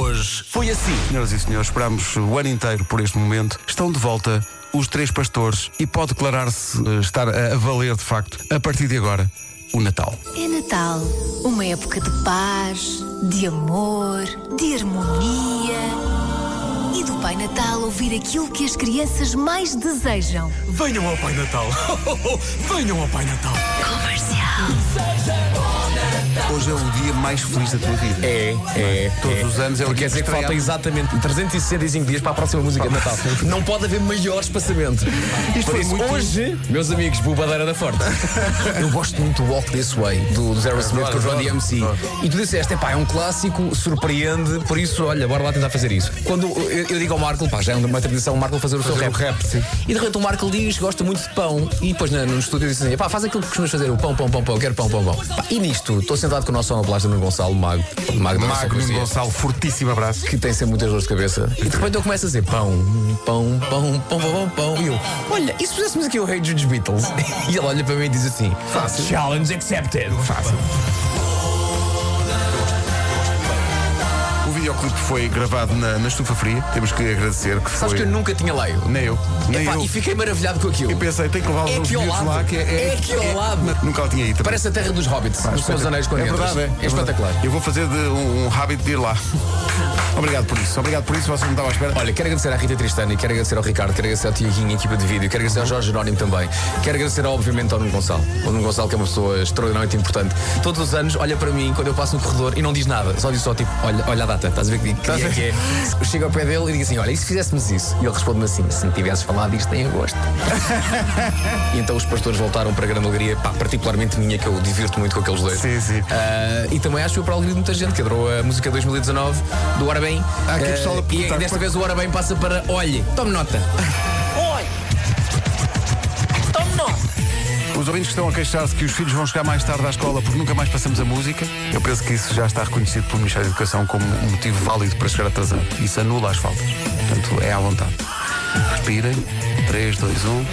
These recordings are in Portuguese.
Hoje foi assim. Senhoras e senhores, esperamos o ano inteiro por este momento. Estão de volta os três pastores e pode declarar-se eh, estar a valer de facto, a partir de agora, o Natal. É Natal, uma época de paz, de amor, de harmonia. E do Pai Natal ouvir aquilo que as crianças mais desejam. Venham ao Pai Natal. Venham ao Pai Natal. Comercial. Hoje é o dia mais feliz da tua vida. É, é. Todos é. os anos é o Porque dia quer dizer que falta exatamente 365 dias para a próxima música de Natal. Não pode haver maior espaçamento. Por foi isso, muito- hoje, meus amigos, Bobadeira da Forte. Eu gosto muito do Walk This Way, do, do Zero Smith com o John DMC. E tu disseste, é pá, é um clássico, surpreende, por isso, olha, bora lá tentar fazer isso. Quando eu, eu digo ao Marco, pá, já é uma tradição o Marco fazer o seu Fazer rap. o rap, sim. E de repente o Marco diz, gosta muito de pão. E depois na- no estúdio diz assim, pá, faz aquilo que costumas fazer, o pão, pão, pão, pão, quero pão, pão, pão. Pá, e nisto, estou sentado com o nosso sonoplasta Nuno Gonçalo, Mago. Mago, Magno poesia Gonçalo, fortíssimo abraço. que tem sempre muitas dores de cabeça. E de repente eu começo a dizer pão, pão, pão, pão, pão, pão, pão. E eu, olha, e se fizéssemos aqui o Rei dos Beatles? E ele olha para mim e diz assim: Fácil. Challenge accepted. Fácil. O videoclipe foi gravado na, na estufa fria. Temos que agradecer que Sabes foi. que eu nunca tinha leio. Nem eu. Nem Epá, eu. E fiquei maravilhado com aquilo. E pensei, tem que levar É os miúdos lado. lá que é. É aqui ao lado. Mas Nunca lá tinha ido. Parece a terra dos hobbits, dos seus anéis quando É verdade, é. É espetacular. Eu vou fazer de um, um hábito de ir lá. Obrigado por isso. Obrigado por isso. Você não estava à espera. Olha, quero agradecer à Rita Tristani, quero agradecer ao Ricardo, quero agradecer ao Tiaguinho, equipa de vídeo, quero agradecer ao Jorge Jerónimo também. Quero agradecer, obviamente, ao Nuno Gonçalo. O Nuno Gonçalo, que é uma pessoa extraordinariamente importante. Todos os anos olha para mim quando eu passo no corredor e não diz nada, só diz só tipo, olha, olha a data, estás a ver que, que dia é que é? Eu chego ao pé dele e digo assim: olha, e se fizéssemos isso? E ele responde-me assim: se me tivesses falado isto em agosto. e então os pastores voltaram para a grande alegria, pá, particularmente minha, que eu divirto muito com aqueles dois. Sim, sim. Ah, e também acho que foi para a alegria de muita gente que adorou a música 2019 do Ora Bem. Aqui Ah, pessoal a e desta qual- vez o Ora Bem passa para Olhe, tome nota. Os ouvintes que estão a queixar-se que os filhos vão chegar mais tarde à escola porque nunca mais passamos a música, eu penso que isso já está reconhecido pelo Ministério da Educação como um motivo válido para chegar atrasado. Isso anula as faltas. Portanto, é à vontade. Respirem. 3, 2, 1.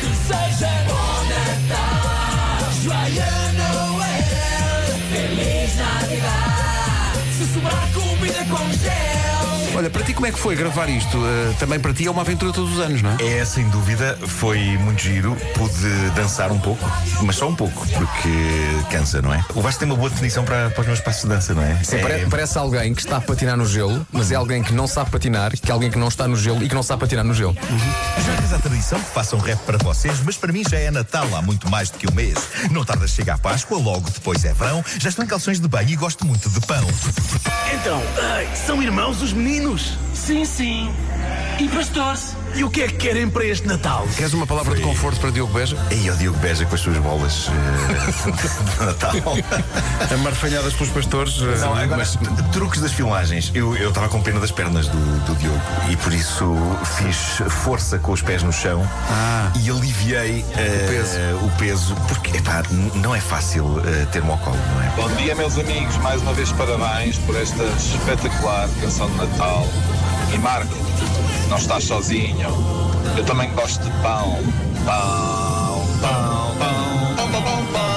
Olha, para ti como é que foi gravar isto? Eh, também para ti é uma aventura todos os anos, não é? É, sem dúvida, foi muito giro. Pude dançar um pouco, mas só um pouco, porque cansa, não é? O Vasco tem uma boa definição para, para os meus passos de dança, não é? Sim, é, pare- parece alguém que está a patinar no gelo, mas é alguém que não sabe patinar, que é alguém que não está no gelo e que não sabe patinar no gelo. Já tens a tradição que façam rap para vocês, mas para mim já é Natal há muito mais do que um mês. Não tarda a chegar a Páscoa, logo depois é verão. Já estou em calções de banho e gosto muito de pão. Então, ai, são irmãos os meninos? Sim, sim. E pastores? E o que é que querem para este Natal? Queres uma palavra de conforto para Diogo Beja? E o Diogo Beja com as suas bolas eh, de Natal. Amarfanhadas pelos pastores. eh, Não, agora, mas- truques das filmagens. Eu eu estava com pena das pernas do, do Diogo e por isso fiz força com os pés no chão Ah. e aliviei eh, peso. o peso, porque epá, não é fácil eh, ter-me ao colo, não é? Bom dia, meus amigos. Mais uma vez, parabéns por esta espetacular canção de Natal. E Marco, não estás sozinho. Eu também gosto de pão. Pão, pão, pão, pão, pão, pão, pão.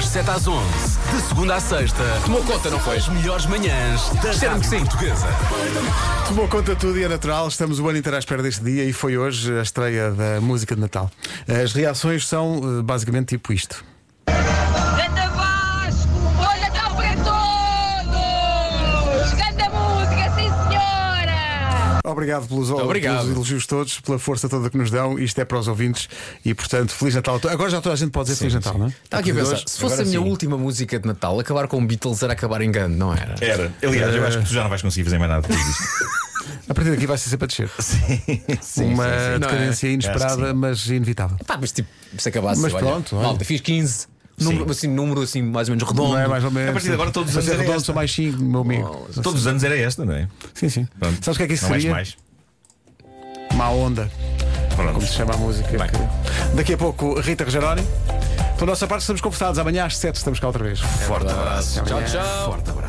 Das 7 às 11, de segunda à sexta, Tomou conta, não foi? as melhores manhãs da Rádio sim. Portuguesa. Tomou conta tudo e é natural. Estamos o ano inteiro à espera deste dia e foi hoje a estreia da música de Natal. As reações são eh, basicamente tipo isto. Obrigado pelos, Obrigado. pelos elogios todos, pela força toda que nos dão. Isto é para os ouvintes e, portanto, Feliz Natal. Agora já toda a gente pode dizer Feliz Natal, não é? Estava aqui a pensar, se fosse a minha última música de Natal, acabar com Beatles era acabar em grande, não era? Era. Aliás, eu acho que tu já não vais conseguir fazer mais nada depois disto. A partir daqui vai ser sempre a descer. Sim. Uma sim, sim. Não é? decadência inesperada, mas inevitável. Pá, mas tipo, se acabasse, Mas olha, pronto, olha. malta, fiz 15. Número, assim, número assim, mais ou menos redondo. Não é mais ou menos. A partir de agora todos os Fazer anos era redondo esta. são mais 5, meu amigo. Todos os anos era esta, não é? Sim, sim. Pronto. Sabes o que é que isso não seria? mais. Má onda, Pronto. como se chama a música. Que- Daqui a pouco, Rita Rogeroni. Pela nossa parte, estamos conversados. Amanhã às 7 estamos cá outra vez. Forte abraço. Tchau, tchau. Forte abraço.